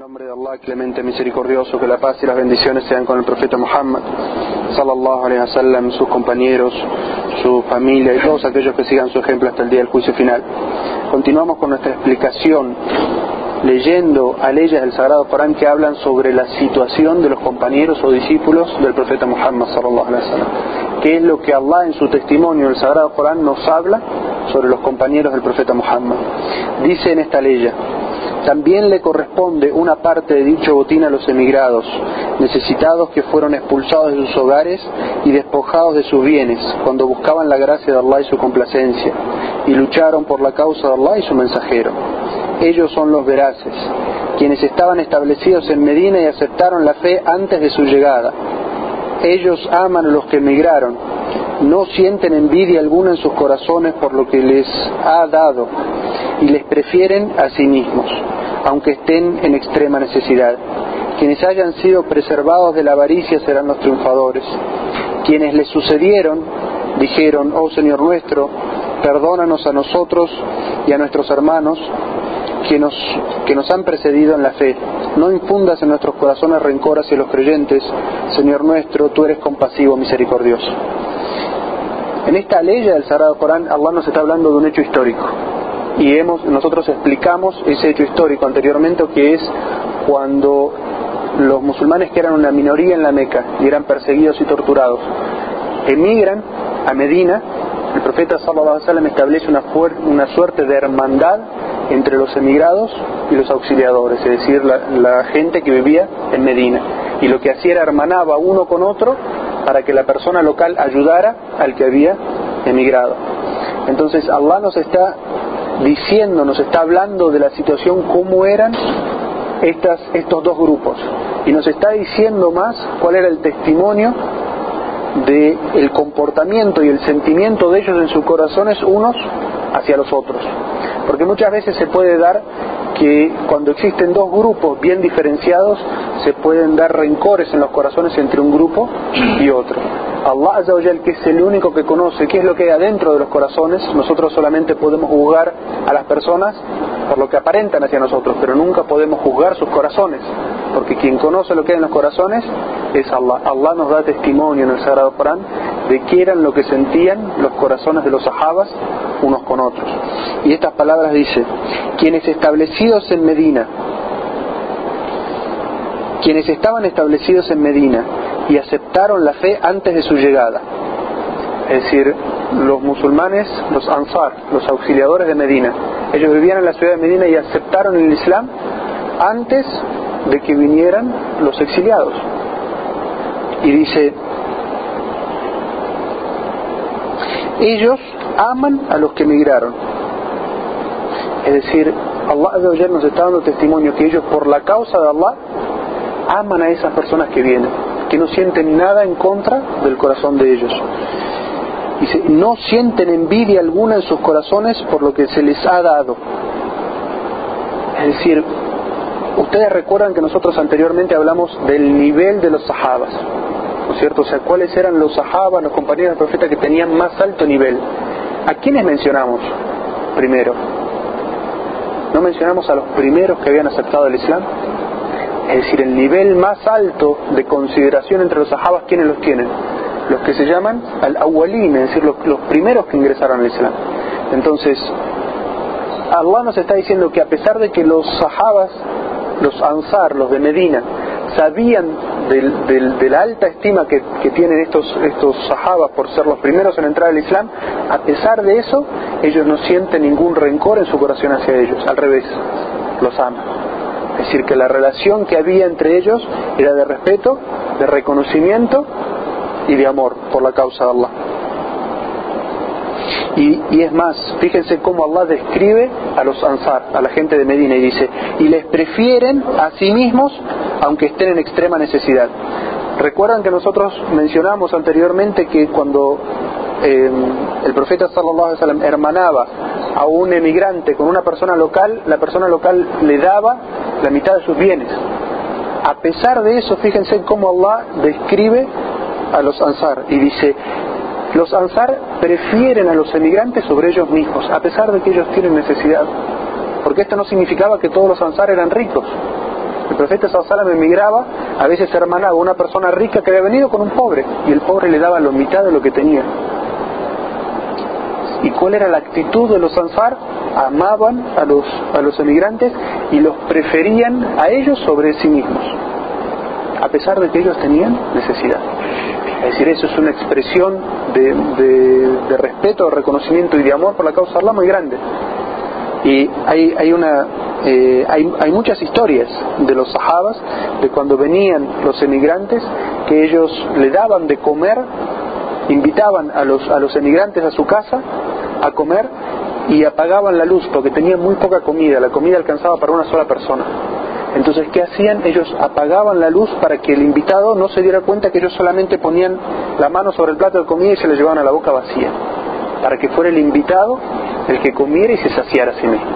nombre de Allah, clemente, misericordioso, que la paz y las bendiciones sean con el profeta Muhammad, sallallahu alaihi wasallam, sus compañeros, su familia y todos aquellos que sigan su ejemplo hasta el día del juicio final. Continuamos con nuestra explicación leyendo a leyes del Sagrado Corán que hablan sobre la situación de los compañeros o discípulos del profeta Muhammad sallallahu alaihi wasallam. ¿Qué es lo que Allah en su testimonio del Sagrado Corán nos habla sobre los compañeros del profeta Muhammad? Dice en esta ley también le corresponde una parte de dicho botín a los emigrados, necesitados que fueron expulsados de sus hogares y despojados de sus bienes, cuando buscaban la gracia de Allah y su complacencia, y lucharon por la causa de Allah y su mensajero. Ellos son los veraces, quienes estaban establecidos en Medina y aceptaron la fe antes de su llegada. Ellos aman a los que emigraron, no sienten envidia alguna en sus corazones por lo que les ha dado y les prefieren a sí mismos, aunque estén en extrema necesidad. Quienes hayan sido preservados de la avaricia serán los triunfadores. Quienes les sucedieron dijeron, oh Señor nuestro, perdónanos a nosotros y a nuestros hermanos que nos, que nos han precedido en la fe. No infundas en nuestros corazones rencor hacia los creyentes, Señor nuestro, tú eres compasivo, misericordioso. En esta ley del Sagrado Corán, Allah nos está hablando de un hecho histórico. Y hemos, nosotros explicamos ese hecho histórico anteriormente, que es cuando los musulmanes que eran una minoría en la Meca y eran perseguidos y torturados, emigran a Medina, el profeta sallallahu alaihi wasallam establece una, una suerte de hermandad entre los emigrados y los auxiliadores, es decir, la, la, gente que vivía en Medina. Y lo que hacía era hermanaba uno con otro para que la persona local ayudara al que había emigrado. Entonces Allah nos está diciendo, nos está hablando de la situación, cómo eran estas, estos dos grupos. Y nos está diciendo más cuál era el testimonio del el comportamiento y el sentimiento de ellos en sus corazones unos hacia los otros. Porque muchas veces se puede dar que cuando existen dos grupos bien diferenciados se pueden dar rencores en los corazones entre un grupo y otro. Allah Azawajal, que es el único que conoce qué es lo que hay adentro de los corazones, nosotros solamente podemos juzgar a las personas por lo que aparentan hacia nosotros, pero nunca podemos juzgar sus corazones, porque quien conoce lo que hay en los corazones es Allah. Allah nos da testimonio en el Sagrado Corán de qué eran lo que sentían los corazones de los sahabas unos con otros. Y estas palabras dice, quienes establecidos en Medina, quienes estaban establecidos en Medina y aceptaron la fe antes de su llegada, es decir, los musulmanes, los ansar, los auxiliadores de Medina, ellos vivían en la ciudad de Medina y aceptaron el Islam antes de que vinieran los exiliados. Y dice, ellos aman a los que emigraron. Es decir, Allah nos está dando testimonio que ellos por la causa de Allah aman a esas personas que vienen, que no sienten nada en contra del corazón de ellos. Dice, no sienten envidia alguna en sus corazones por lo que se les ha dado. Es decir, ustedes recuerdan que nosotros anteriormente hablamos del nivel de los sahabas, ¿no es cierto? O sea, cuáles eran los sahabas, los compañeros del profeta que tenían más alto nivel. ¿A quiénes mencionamos primero? ¿No mencionamos a los primeros que habían aceptado el Islam? Es decir, el nivel más alto de consideración entre los sahabas, ¿quiénes los tienen? Los que se llaman al-awwalin, es decir, los, los primeros que ingresaron al Islam. Entonces, Allah nos está diciendo que a pesar de que los sahabas, los ansar, los de Medina, sabían del, del, de la alta estima que, tienen estos, estos sahabas por ser los primeros en entrar al Islam, a pesar de eso, ellos no sienten ningún rencor en su corazón hacia ellos, al revés, los aman. Es decir, que la relación que había entre ellos era de respeto, de reconocimiento y de amor por la causa de Allah. Y, es más, fíjense cómo Allah describe a los Ansar, a la gente de Medina, y dice, y les prefieren a sí mismos aunque estén en extrema necesidad. Recuerdan que nosotros mencionamos anteriormente que cuando eh, el profeta sallallahu alaihi hermanaba a un emigrante con una persona local, la persona local le daba la mitad de sus bienes. A pesar de eso, fíjense cómo Allah describe a los Ansar y dice, los Ansar prefieren a los emigrantes sobre ellos mismos, a pesar de que ellos tienen necesidad. Porque esto no significaba que todos los Ansar eran ricos. El profeta Sallallahu emigraba, a veces hermanaba una persona rica que había venido con un pobre, y el pobre le daba la mitad de lo que tenía. ¿Y cuál era la actitud de los Ansar? Amaban a los, a los emigrantes y los preferían a ellos sobre sí mismos, a pesar de que ellos tenían necesidad. Es decir, eso es una expresión de, de, respeto, de reconocimiento y de amor por la causa Allah muy grande. Y hay, hay, una, eh, hay, hay muchas historias de los sahabas, de cuando venían los emigrantes, que ellos le daban de comer, invitaban a los, a los emigrantes a su casa a comer y apagaban la luz porque tenían muy poca comida, la comida alcanzaba para una sola persona. Entonces, ¿qué hacían? Ellos apagaban la luz para que el invitado no se diera cuenta que ellos solamente ponían la mano sobre el plato de comida y se le llevaban a la boca vacía, para que fuera el invitado el que comiera y se saciara a sí mismo.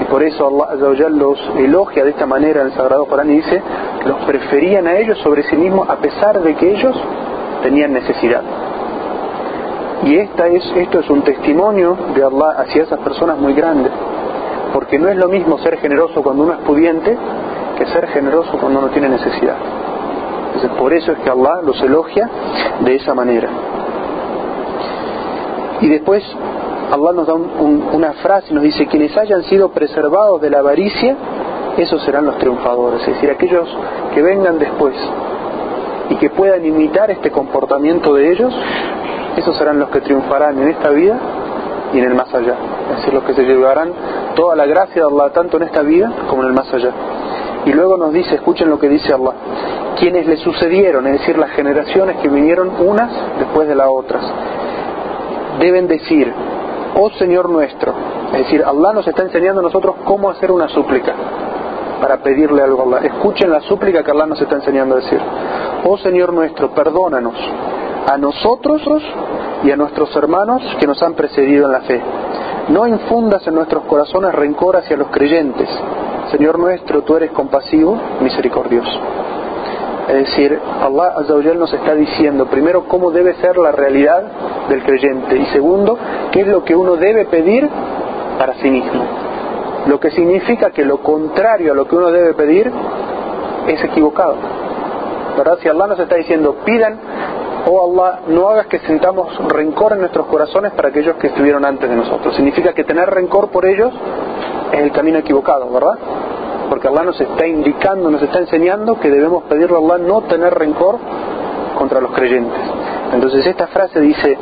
Y por eso Allah los elogia de esta manera en el Sagrado Corán y dice, los preferían a ellos sobre sí mismos a pesar de que ellos tenían necesidad. Y esta es, esto es un testimonio de Allah hacia esas personas muy grandes porque no es lo mismo ser generoso cuando uno es pudiente que ser generoso cuando uno tiene necesidad. Entonces, por eso es que Allah los elogia de esa manera. Y después Allah nos da una frase y nos dice, quienes hayan sido preservados de la avaricia, esos serán los triunfadores, es decir, aquellos que vengan después y que puedan imitar este comportamiento de ellos, esos serán los que triunfarán en esta vida y en el más allá. Es decir, los que se llevarán toda la gracia de Allah tanto en esta vida como en el más allá. Y luego nos dice, escuchen lo que dice Allah, quienes le sucedieron, es decir, las generaciones que vinieron unas después de las otras, deben decir, oh Señor nuestro, es decir, Allah nos está enseñando a nosotros cómo hacer una súplica para pedirle algo a Allah. Escuchen la súplica que Allah nos está enseñando a decir. Oh Señor nuestro, perdónanos a nosotros y a nuestros hermanos que nos han precedido en la fe. No infundas en nuestros corazones rencor hacia los creyentes. Señor nuestro, tú eres compasivo, misericordioso. Es decir, Allah Azzawajal nos está diciendo, primero, cómo debe ser la realidad del creyente y segundo, qué es lo que uno debe pedir para sí mismo. Lo que significa que lo contrario a lo que uno debe pedir es equivocado. ¿Verdad? Si Allah nos está diciendo, pidan oh Allah, no hagas que sintamos rencor en nuestros corazones para aquellos que estuvieron antes de nosotros. Significa que tener rencor por ellos es el camino equivocado, ¿verdad? Porque Allah nos está indicando, nos está enseñando que debemos pedirle a Allah no tener rencor contra los creyentes. Entonces esta frase dice,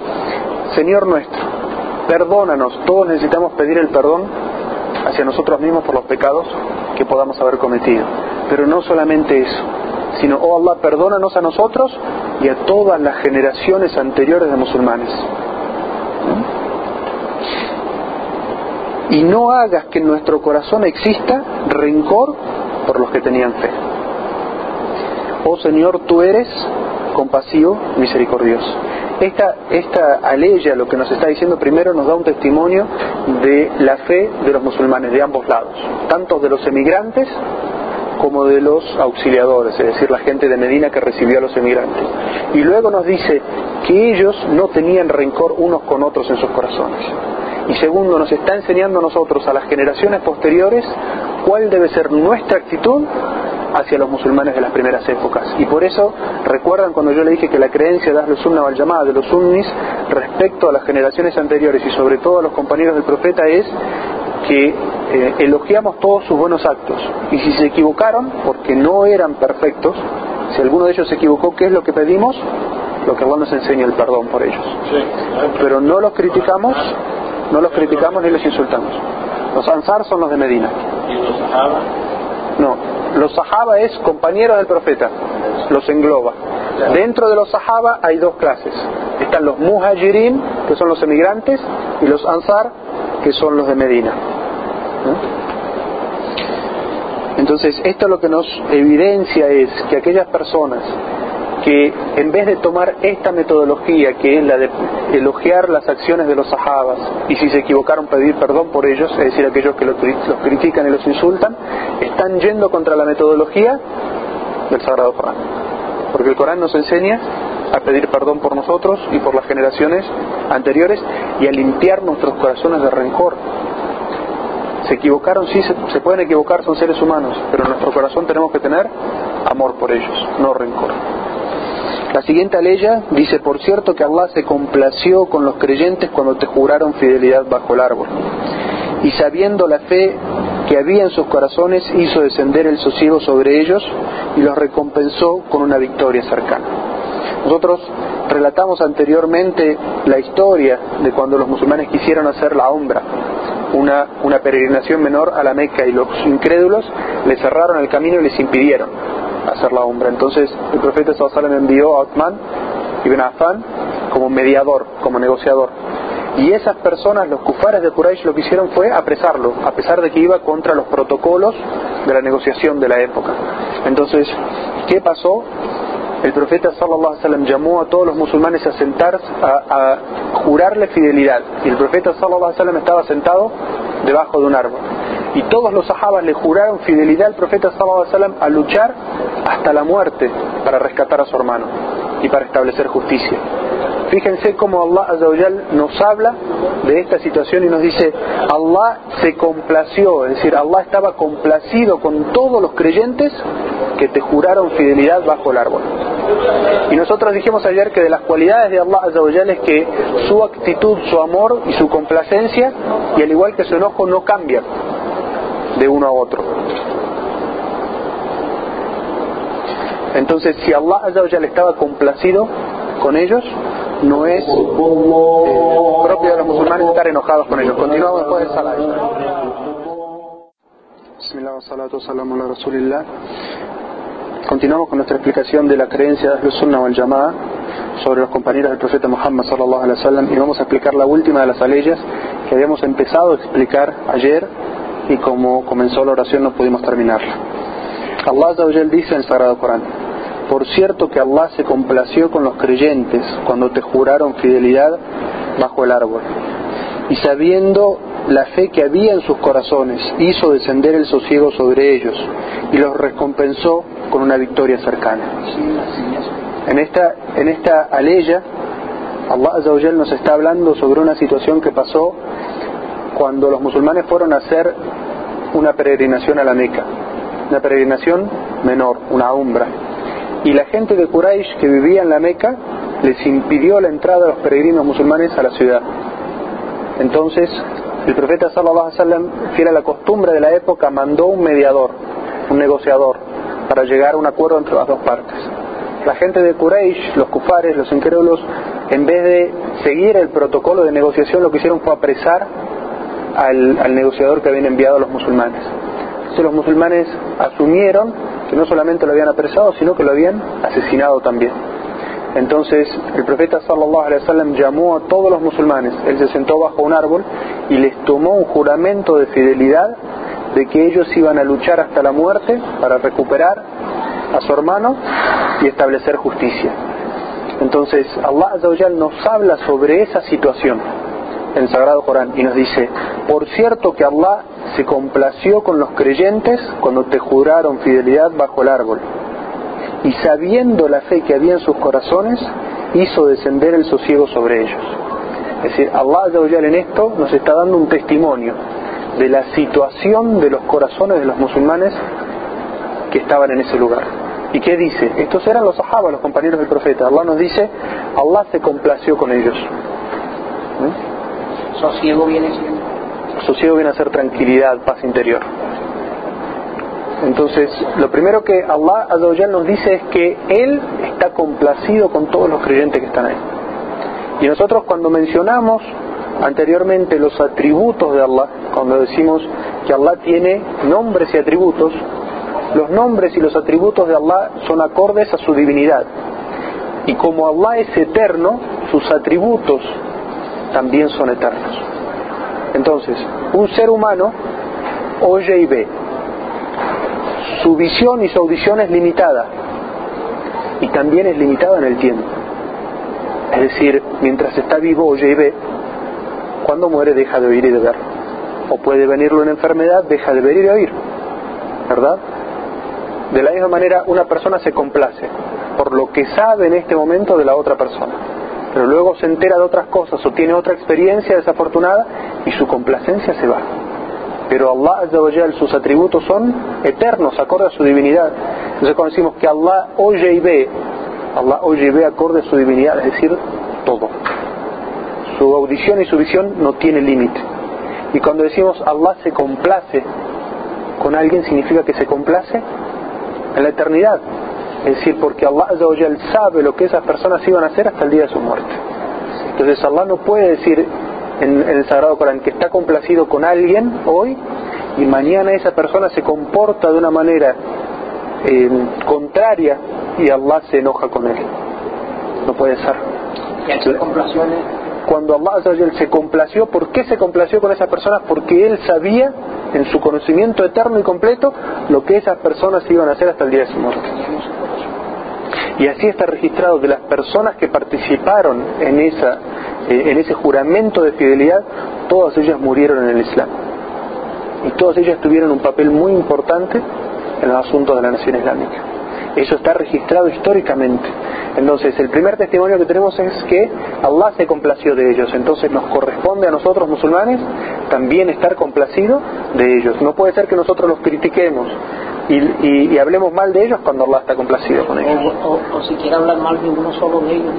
Señor nuestro, perdónanos, todos necesitamos pedir el perdón hacia nosotros mismos por los pecados que podamos haber cometido. Pero no solamente eso, sino, oh Allah, perdónanos a nosotros y a todas las generaciones anteriores de musulmanes. Y no hagas que en nuestro corazón exista rencor por los que tenían fe. Oh Señor, tú eres compasivo, misericordioso. Esta, esta aleya, lo que nos está diciendo primero, nos da un testimonio de la fe de los musulmanes de ambos lados, tanto de los emigrantes como de los auxiliadores, es decir, la gente de Medina que recibió a los emigrantes. Y luego nos dice que ellos no tenían rencor unos con otros en sus corazones. Y segundo, nos está enseñando a nosotros, a las generaciones posteriores, cuál debe ser nuestra actitud hacia los musulmanes de las primeras épocas. Y por eso, recuerdan cuando yo le dije que la creencia de los Sunna al llamada de los sunnis respecto a las generaciones anteriores y sobre todo a los compañeros del profeta es que eh, elogiamos todos sus buenos actos. Y si se equivocaron, porque no eran perfectos, si alguno de ellos se equivocó, ¿qué es lo que pedimos? Lo que Allah nos enseña, el perdón por ellos. Pero no los criticamos, no los criticamos ni los insultamos. Los ansar son los de Medina. ¿Y los sahaba? No, los sahaba es compañeros del profeta, los engloba. Dentro de los sahaba hay dos clases. Están los muhajirin, que son los emigrantes, y los ansar, que son los de Medina. Entonces, esto lo que nos evidencia es que aquellas personas que en vez de tomar esta metodología que es la de elogiar las acciones de los sahabas y si se equivocaron pedir perdón por ellos, es decir, aquellos que los, critican y los insultan, están yendo contra la metodología del Sagrado Corán. Porque el Corán nos enseña a pedir perdón por nosotros y por las generaciones anteriores y a limpiar nuestros corazones de rencor se equivocaron, sí, se, pueden equivocar, son seres humanos, pero en nuestro corazón tenemos que tener amor por ellos, no rencor. La siguiente aleya dice, por cierto que Allah se complació con los creyentes cuando te juraron fidelidad bajo el árbol. Y sabiendo la fe que había en sus corazones, hizo descender el sosiego sobre ellos y los recompensó con una victoria cercana. Nosotros relatamos anteriormente la historia de cuando los musulmanes quisieron hacer la ombra, una, una peregrinación menor a la Meca y los incrédulos le cerraron el camino y les impidieron hacer la ombra. Entonces el profeta sallallahu envió a Uthman ibn Affan como mediador, como negociador. Y esas personas, los kufares de Quraysh, lo que hicieron fue apresarlo, a pesar de que iba contra los protocolos de la negociación de la época. Entonces, ¿qué pasó? El profeta sallallahu alaihi wasallam llamó a todos los musulmanes a sentarse, a, jurarle fidelidad. Y el profeta sallallahu alaihi wasallam estaba sentado debajo de un árbol. Y todos los sahabas le juraron fidelidad al profeta sallallahu alaihi wasallam a luchar hasta la muerte para rescatar a su hermano y para establecer justicia. Fíjense cómo Allah Azawajal nos habla de esta situación y nos dice, Allah se complació, es decir, Allah estaba complacido con todos los creyentes que te juraron fidelidad bajo el árbol. Y nosotros dijimos ayer que de las cualidades de Allah Azawajal es que su actitud, su amor y su complacencia, y al igual que su enojo, no cambian de uno a otro. Entonces, si Allah Azawajal estaba complacido con ellos, no es eh, propio de los musulmanes estar enojados con ellos. Continuamos después del salat. Continuamos con nuestra explicación de la creencia de Sunnah wal Jama'a sobre los compañeros del profeta Muhammad sallallahu alaihi wasallam y vamos a explicar la última de las aleyas que habíamos empezado a explicar ayer y como comenzó la oración no pudimos terminarla. Allah dice en el Sagrado Corán por cierto que Allah se complació con los creyentes cuando te juraron fidelidad bajo el árbol. Y sabiendo la fe que había en sus corazones, hizo descender el sosiego sobre ellos y los recompensó con una victoria cercana. En esta, en esta aleya, Allah nos está hablando sobre una situación que pasó cuando los musulmanes fueron a hacer una peregrinación a la Meca, una peregrinación menor, una umbra y la gente de Quraysh que vivía en la Meca les impidió la entrada de los peregrinos musulmanes a la ciudad. Entonces, el profeta sallallahu alaihi wasallam, fiel a la costumbre de la época, mandó un mediador, un negociador, para llegar a un acuerdo entre las dos partes. La gente de Quraysh, los kufares, los incrédulos, en vez de seguir el protocolo de negociación, lo que hicieron fue apresar al, al negociador que habían enviado a los musulmanes. Los musulmanes asumieron que no solamente lo habían apresado, sino que lo habían asesinado también. Entonces el profeta sallallahu alaihi wasallam llamó a todos los musulmanes, él se sentó bajo un árbol y les tomó un juramento de fidelidad de que ellos iban a luchar hasta la muerte para recuperar a su hermano y establecer justicia. Entonces Allah nos habla sobre esa situación el Sagrado Corán y nos dice, por cierto que Allah se complació con los creyentes cuando te juraron fidelidad bajo el árbol. Y sabiendo la fe que había en sus corazones, hizo descender el sosiego sobre ellos. Es decir, Allah en esto nos está dando un testimonio de la situación de los corazones de los musulmanes que estaban en ese lugar. ¿Y qué dice? Estos eran los sahabas, los compañeros del profeta. Allah nos dice, Allah se complació con ellos. ¿Mm? Sosiego viene siendo Sosiego viene a ser tranquilidad, paz interior. Entonces, lo primero que Allah Azawajal nos dice es que Él está complacido con todos los creyentes que están ahí. Y nosotros cuando mencionamos anteriormente los atributos de Allah, cuando decimos que Allah tiene nombres y atributos, los nombres y los atributos de Allah son acordes a su divinidad. Y como Allah es eterno, sus atributos también son eternos. Entonces, un ser humano oye y ve. Su visión y su audición es limitada y también es limitada en el tiempo. Es decir, mientras está vivo oye y ve, cuando muere deja de oír y de ver. O puede venirle una enfermedad, deja de ver y de oír. ¿Verdad? De la misma manera, una persona se complace por lo que sabe en este momento de la otra persona pero luego se entera de otras cosas o tiene otra experiencia desafortunada y su complacencia se va. Pero Allah sus atributos son eternos, acorde a su divinidad. Entonces cuando decimos que Allah oye y ve, Allah oye y ve acorde a su divinidad, es decir, todo. Su audición y su visión no tiene límite. Y cuando decimos Allah se complace con alguien, significa que se complace en la eternidad. Es decir, porque Allah sabe lo que esas personas iban a hacer hasta el día de su muerte. Entonces Allah no puede decir en, el Sagrado Corán que está complacido con alguien hoy y mañana esa persona se comporta de una manera eh, contraria y Allah se enoja con él. No puede ser. Cuando Allah se complació, ¿por qué se complació con esas personas? Porque Él sabía en su conocimiento eterno y completo lo que esas personas iban a hacer hasta el día de su muerte. Y así está registrado de las personas que participaron en, esa, eh, en ese juramento de fidelidad, todas ellas murieron en el Islam. Y todas ellas tuvieron un papel muy importante en los asuntos de la nación islámica. Eso está registrado históricamente. Entonces, el primer testimonio que tenemos es que Allah se complació de ellos. Entonces, nos corresponde a nosotros musulmanes también estar complacido de ellos. No puede ser que nosotros los critiquemos y, hablemos mal de ellos cuando Allah está complacido con ellos. O, si quiere hablar mal de uno solo de ellos.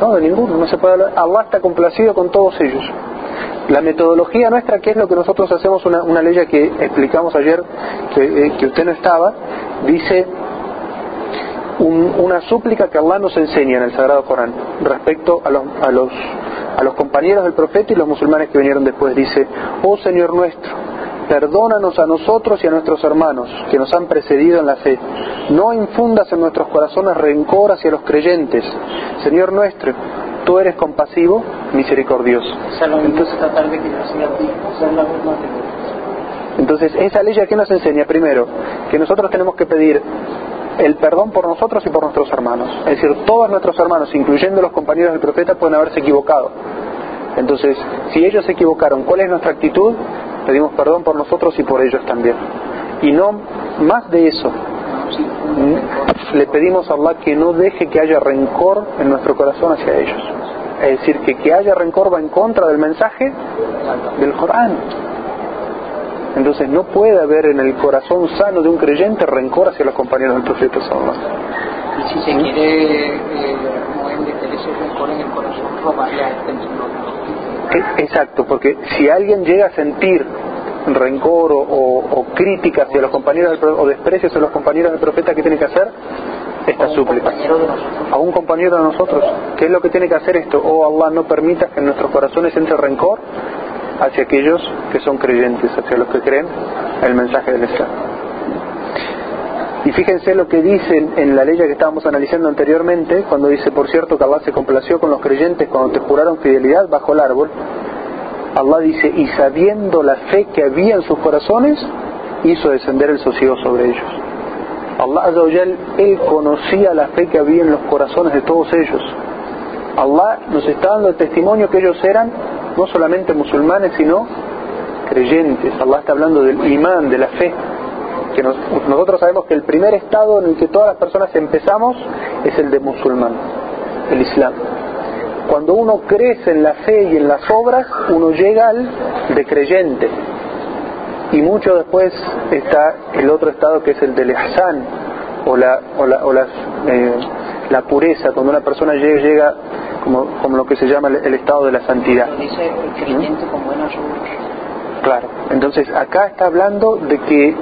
No, de ninguno, no se puede hablar. Allah está complacido con todos ellos. La metodología nuestra, que es lo que nosotros hacemos, una, una ley que explicamos ayer, que, eh, que usted no estaba, dice una súplica que Allah nos enseña en el Sagrado Corán respecto a los, a los, a los compañeros del profeta y los musulmanes que vinieron después. Dice, oh Señor nuestro, perdónanos a nosotros y a nuestros hermanos que nos han precedido en la fe. No infundas en nuestros corazones rencor hacia los creyentes. Señor nuestro, tú eres compasivo, misericordioso. Entonces, esa ley que nos enseña primero que nosotros tenemos que pedir el perdón por nosotros y por nuestros hermanos. Es decir, todos nuestros hermanos, incluyendo los compañeros del profeta, pueden haberse equivocado. Entonces, si ellos se equivocaron, ¿cuál es nuestra actitud? Pedimos perdón por nosotros y por ellos también. Y no más de eso. Le pedimos a Allah que no deje que haya rencor en nuestro corazón hacia ellos. Es decir, que que haya rencor va en contra del mensaje del Corán. Entonces no puede haber en el corazón sano de un creyente rencor hacia los compañeros del profeta Y si se quiere eh, ese rencor en el corazón, robarle a este Exacto, porque si alguien llega a sentir rencor o, crítica hacia los compañeros del, o desprecio hacia los compañeros del profeta, ¿qué tiene que hacer? Esta súplica. A un compañero de nosotros. ¿Qué es lo que tiene que hacer esto? Oh Allah, no permita que en nuestros corazones entre rencor hacia aquellos que son creyentes, hacia los que creen el mensaje del Islam. Y fíjense lo que dice en la ley que estábamos analizando anteriormente, cuando dice, por cierto, que Allah se complació con los creyentes cuando te juraron fidelidad bajo el árbol. Allah dice, y sabiendo la fe que había en sus corazones, hizo descender el sosiego sobre ellos. Allah Él conocía la fe que había en los corazones de todos ellos. Allah nos está dando el testimonio que ellos eran no solamente musulmanes, sino creyentes. Allah está hablando del imán, de la fe que nosotros sabemos que el primer estado en el que todas las personas empezamos es el de musulmán, el Islam. Cuando uno crece en la fe y en las obras, uno llega al de creyente. Y mucho después está el otro estado que es el del ihsan, o la, o la, o eh, la pureza, cuando una persona llega, llega como, como lo que se llama el, estado de la santidad. Claro, entonces acá está hablando de que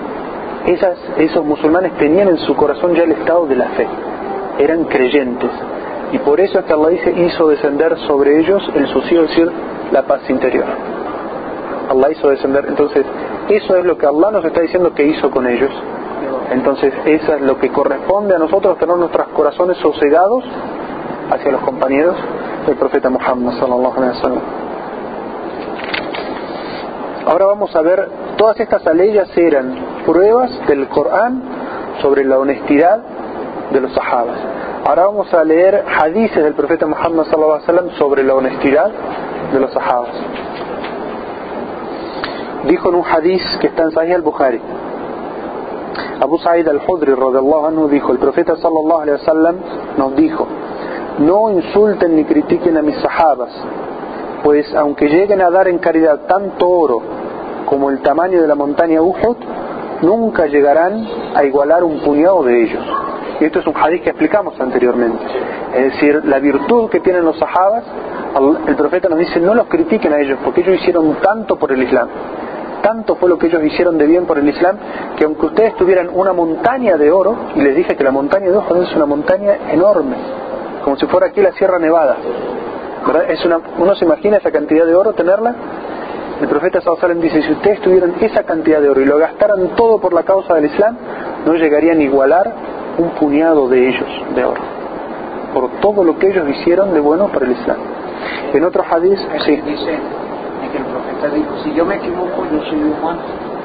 esas, esos musulmanes tenían en su corazón ya el estado de la fe, eran creyentes. Y por eso es que Allah dice, hizo descender sobre ellos el sosiego, es decir, la paz interior. Allah hizo descender, entonces eso es lo que Allah nos está diciendo que hizo con ellos. Entonces eso es lo que corresponde a nosotros tener nuestros corazones sosegados hacia los compañeros del profeta Muhammad sallallahu alaihi wasallam. Ahora vamos a ver, todas estas aleyas eran pruebas del Corán sobre la honestidad de los sahabas. Ahora vamos a leer hadices del profeta Muhammad wasallam sobre la honestidad de los sahabas. Dijo en un hadiz que está en Sahih al-Bukhari. Abu Sa'id al-Hudri anhu dijo, el profeta sallallahu alaihi wasallam nos dijo, no insulten ni critiquen a mis sahabas, pues aunque lleguen a dar en caridad tanto oro como el tamaño de la montaña Uhud, nunca llegarán a igualar un puñado de ellos. Y esto es un hadith que explicamos anteriormente. Es decir, la virtud que tienen los sahabas, el profeta nos dice, no los critiquen a ellos, porque ellos hicieron tanto por el Islam. Tanto fue lo que ellos hicieron de bien por el Islam, que aunque ustedes tuvieran una montaña de oro, y les dije que la montaña de oro es una montaña enorme, como si fuera aquí la Sierra Nevada. Es una, uno se imagina esa cantidad de oro tenerla. El profeta Sallallahu dice, si ustedes tuvieran esa cantidad de oro y lo gastaran todo por la causa del Islam, no llegarían a igualar un puñado de ellos de oro. Por todo lo que ellos hicieron de bueno para el Islam. En otro hadith, sí. Dice que el profeta dijo, si yo me equivoco, yo soy humano.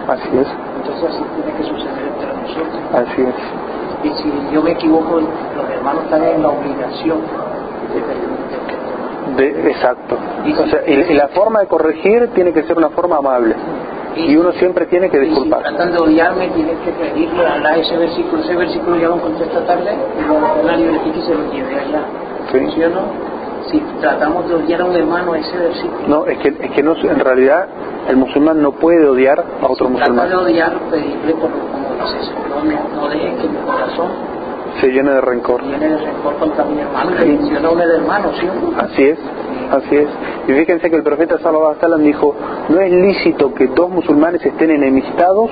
Así es. Entonces así tiene que suceder entre nosotros. Así es. Y si yo me equivoco, los hermanos están en la obligación de, de exacto. O sea, y, la forma de corregir tiene que ser una forma amable. Y, uno siempre tiene que disculpar. Si tratan de odiarme, tienes que pedirle a ese versículo. Ese versículo ya lo encontré esta tarde la libretica y se lo llevé allá. ¿Sí? o no? Si tratamos de odiar a un hermano, ese versículo. No, es que, es que no, en realidad el musulmán no puede odiar a otro si musulmán. Trata de odiar, pedirle por como dices, no, no, no dejes que mi corazón se llene de rencor. Llene de rencor contra mi hermano, menciona un hermano, ¿sí? Así es, así es. Y fíjense que el profeta Sallallahu Alaihi dijo, no es lícito que dos musulmanes estén enemistados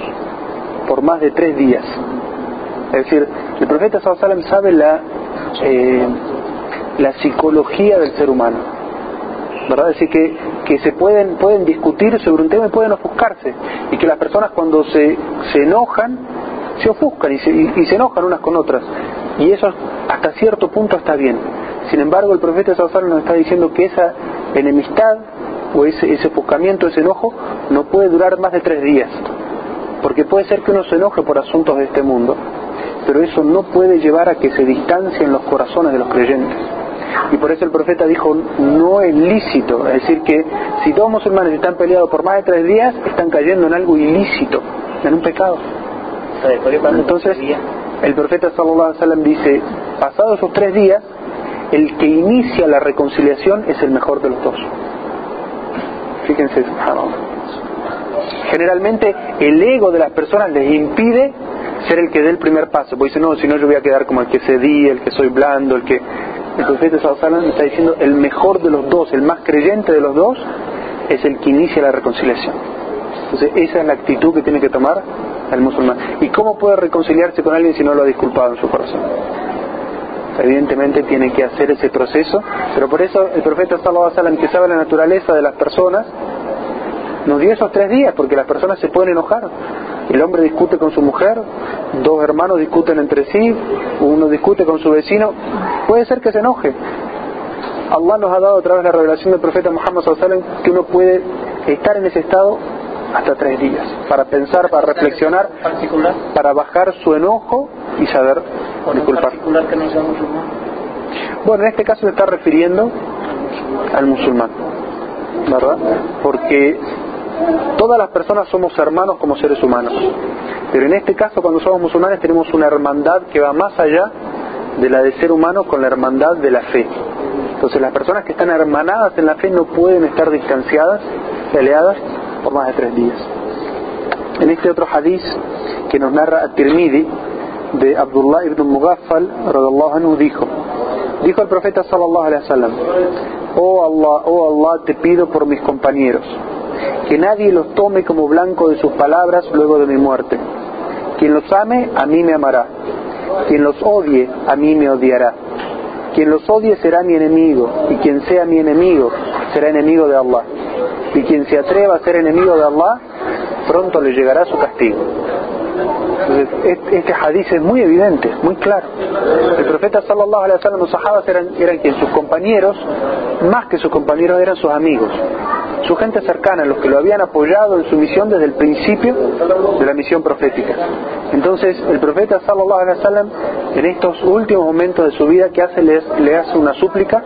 por más de tres días. Es decir, el profeta Sallallahu sabe la, eh, la psicología del ser humano. ¿verdad? Es decir, que, que se pueden, pueden discutir sobre un tema y pueden ofuscarse. Y que las personas cuando se, se enojan, se ofuscan y se, y, se enojan unas con otras. Y eso hasta cierto punto está bien. Sin embargo, el profeta Sallallahu nos está diciendo que esa enemistad o ese, ese ofuscamiento, ese enojo, no puede durar más de tres días. Porque puede ser que uno se enoje por asuntos de este mundo, pero eso no puede llevar a que se distancien los corazones de los creyentes. Y por eso el profeta dijo, no es lícito, es decir, que si dos musulmanes están peleados por más de tres días, están cayendo en algo ilícito, en un pecado. Entonces, el profeta sallallahu alaihi wasallam dice, pasados esos tres días, el que inicia la reconciliación es el mejor de los dos. Fíjense, generalmente el ego de las personas les impide ser el que dé el primer paso, porque dice, no, si no yo voy a quedar como el que cedí, el que soy blando, el que... El profeta sallallahu está diciendo, el mejor de los dos, el más creyente de los dos, es el que inicia la reconciliación. Entonces, esa es la actitud que tiene que tomar el musulmán. ¿Y cómo puede reconciliarse con alguien si no lo ha disculpado en su corazón? Evidentemente tiene que hacer ese proceso, pero por eso el profeta sallallahu alaihi que sabe la naturaleza de las personas nos dio esos tres días porque las personas se pueden enojar. El hombre discute con su mujer, dos hermanos discuten entre sí, uno discute con su vecino, puede ser que se enoje. Allah nos ha dado a través de la revelación del profeta Muhammad sallallahu que uno puede estar en ese estado hasta tres días, para pensar, para reflexionar, para bajar su enojo y saber disculpar. Bueno, en este caso se está refiriendo al musulmán, ¿verdad? Porque todas las personas somos hermanos como seres humanos, pero en este caso cuando somos musulmanes tenemos una hermandad que va más allá de la de ser humano con la hermandad de la fe. Entonces las personas que están hermanadas en la fe no pueden estar distanciadas, peleadas por más de tres días. En este otro hadith que nos narra At-Tirmidhi de Abdullah ibn Mughaffal anhu dijo dijo el profeta sallallahu alaihi wasallam oh Allah oh Allah te pido por mis compañeros que nadie los tome como blanco de sus palabras luego de mi muerte. Quien los ame a mí me amará. Quien los odie a mí me odiará. Quien los odie será mi enemigo y quien sea mi enemigo será enemigo de Allah y quien se atreva a ser enemigo de Allah, pronto le llegará su castigo. Entonces, este hadith es muy evidente, muy claro. El profeta sallallahu alaihi wasallam, los sahabas eran, eran quien sus compañeros, más que sus compañeros eran sus amigos, su gente cercana, los que lo habían apoyado en su misión desde el principio de la misión profética. Entonces, el profeta sallallahu alaihi wasallam, en estos últimos momentos de su vida, ¿qué hace? Le hace una súplica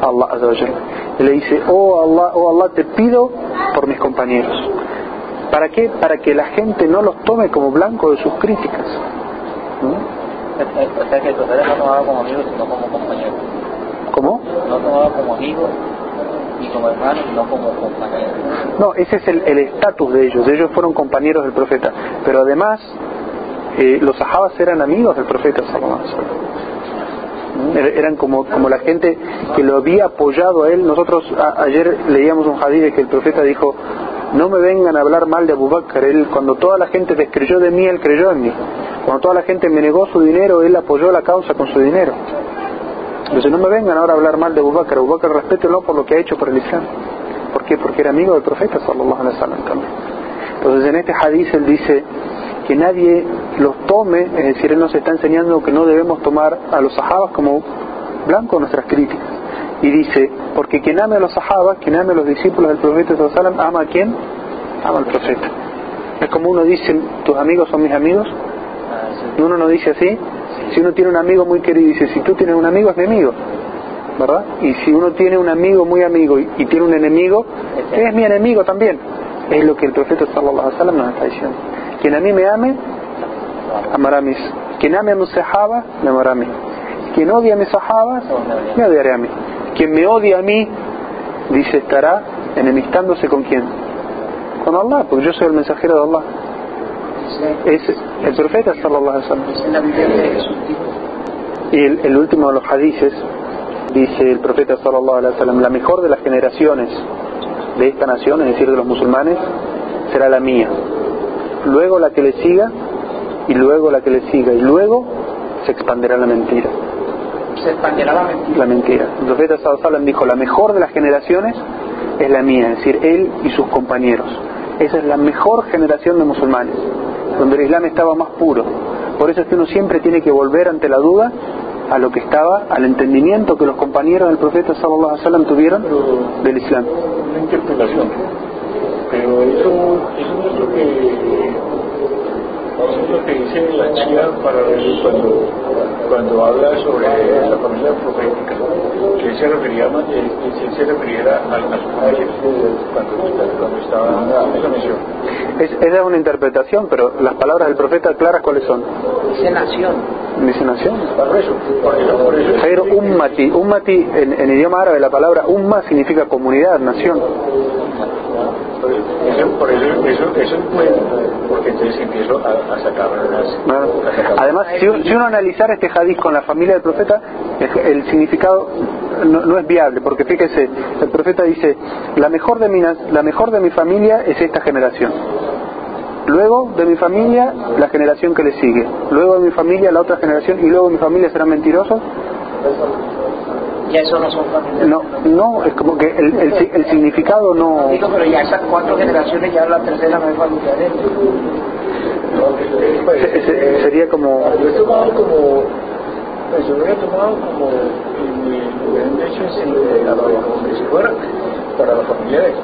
Allah Y le dice, oh Allah, oh Allah, te pido por mis compañeros. ¿Para qué? Para que la gente no los tome como blanco de sus críticas. No tomaba como sino como. ¿Cómo? No tomaba como amigos, y como hermanos, no como. No, ese es el estatus de ellos. Ellos fueron compañeros del profeta. Pero además, eh, los sahabas eran amigos del profeta sallallahu eran como, como la gente que lo había apoyado a él. Nosotros ayer leíamos un hadith que el profeta dijo, no me vengan a hablar mal de Abu Bakr. Él, cuando toda la gente descreyó de mí, él creyó en mí. Cuando toda la gente me negó su dinero, él apoyó la causa con su dinero. Entonces no me vengan ahora a hablar mal de Abu Bakr. Abu Bakr respétenlo por lo que ha hecho por el Islam. ¿Por qué? Porque era amigo del profeta sallallahu alaihi wasallam también. Entonces en este hadith él dice que nadie los tome, es decir, él nos está enseñando que no debemos tomar a los sahabas como blanco nuestras críticas. Y dice, porque quien ame a los sahabas, quien ame a los discípulos del profeta sallallahu ama a quién? Ama al profeta. Es como uno dice, tus amigos son mis amigos. Uno no dice así. Si uno tiene un amigo muy querido dice, si tú tienes un amigo es mi amigo. ¿verdad? Y si uno tiene un amigo muy amigo y, tiene un enemigo, es mi enemigo también. Es lo que el profeta sallallahu nos está diciendo. Quien a mí me ame, amará a mis. Quien ame a mis sahabas, me amará a mí. Quien odia a mis sahabas, me odiará a mí. Quien me odia a mí, dice, estará enemistándose con quién? Con Allah, porque yo soy el mensajero de Allah. Es el profeta sallallahu alaihi wasallam. Y el, el último de los hadices dice el profeta sallallahu alaihi wasallam, la mejor de las generaciones de esta nación, es decir, de los musulmanes, será la mía. Luego la que le siga y luego la que le siga y luego se expandirá la mentira. Se expandirá la mentira. La mentira. El profeta sallallahu dijo, la mejor de las generaciones es la mía, es decir, él y sus compañeros. Esa es la mejor generación de musulmanes, donde el Islam estaba más puro. Por eso es que uno siempre tiene que volver ante la duda a lo que estaba, al entendimiento que los compañeros del profeta sallallahu alaihi wasallam tuvieron del Islam. Una interpretación, pero eso, eso es lo que eso es lo que dice la Chía para cuando, cuando habla sobre la familia profética, que se refería más, que se refiriera a, a su familia cuando, cuando estaba en esa misión. Es, esa es una interpretación, pero las palabras del profeta claras cuáles son. Dice nación. Dice nación. Por eso, por eso, por eso. Jair ummati. Ummati en, en idioma árabe la palabra umma significa comunidad, nación. Eso, por eso, eso, eso es bueno, porque entonces empiezo a, a sacar unas... Además, si, si, uno analizara este hadith con la familia del profeta, el, el significado no, no, es viable, porque fíjese, el profeta dice, la mejor, de mi, la mejor de mi familia es esta generación. Luego de mi familia, la generación que le sigue. Luego de mi familia, la otra generación. Y luego de mi familia serán mentirosos ya eso no son familias. No, no, es como que el, el, el significado no... Digo, pero ya esas cuatro generaciones, ya la tercera no es familia de se, se, sería como... Yo he tomado como... Yo lo he tomado como... En hecho, como que si fuera para la familia de...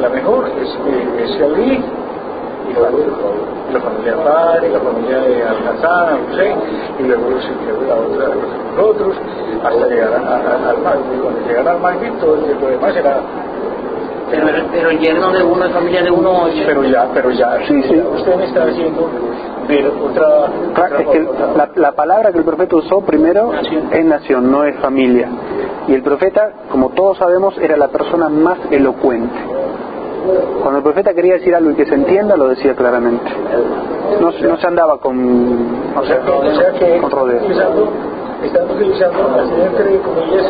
La mejor es, es Ali y la, la familia Padre, la familia de Al-Hassan, y luego la otra, los otros, hasta llegar al mar. Y cuando llegar al mar, todo lo demás era pero, pero el yerno de uno, la familia de uno... Pero ya, pero ya, sí, sí. usted me está haciendo ver otra... Claro, es que la, la, palabra que el profeta usó primero nación. es nación, no es familia. Y el profeta, como todos sabemos, era la persona más elocuente. Cuando el profeta quería decir algo y que se entienda, lo decía claramente. No, no se andaba con, o sea, que con rodeos. Están utilizando, entre comillas,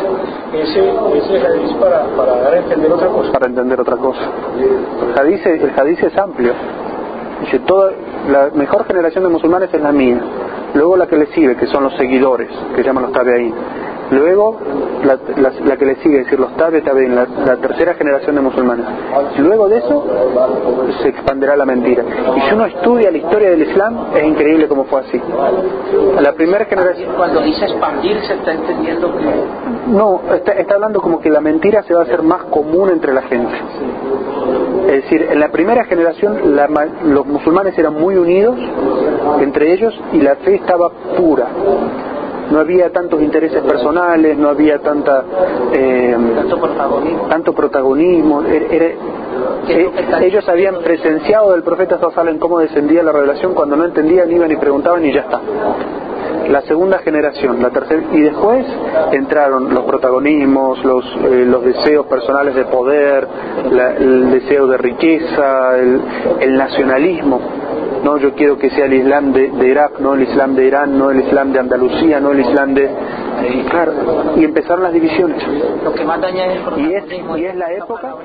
ese, ese hadith para, para dar a entender otra cosa. Para entender otra cosa. El hadith es amplio. Dice, toda, la mejor generación de musulmanes es la mía. Luego la que le sigue, que son los seguidores, que llaman los tabi'in. Luego, la, la, la, que le sigue, es decir, los tabi tabi'in, la, la tercera generación de musulmanes. Luego de eso, se expandirá la mentira. Y si uno estudia la historia del Islam, es increíble cómo fue así. La primera generación... Cuando dice expandir, se está entendiendo que... No, está, está hablando como que la mentira se va a hacer más común entre la gente. Es decir, en la primera generación la, los musulmanes eran muy unidos entre ellos y la fe estaba pura no había tantos intereses personales, no había tanta eh, tanto protagonismo. Tanto protagonismo. Era, era, eh, ellos habían presenciado del profeta Sallallahu cómo descendía la revelación, cuando no entendían iban y preguntaban y ya está. la segunda generación, la tercera, y después entraron los protagonismos, los, eh, los deseos personales de poder, la- el deseo de riqueza, el, el nacionalismo. No, yo quiero que sea el Islam de, de Irak, no el Islam de Irán, no el Islam de Andalucía, no el Islam de... Claro, y empezaron las divisiones. Lo que más daña es el Y es- y es la época-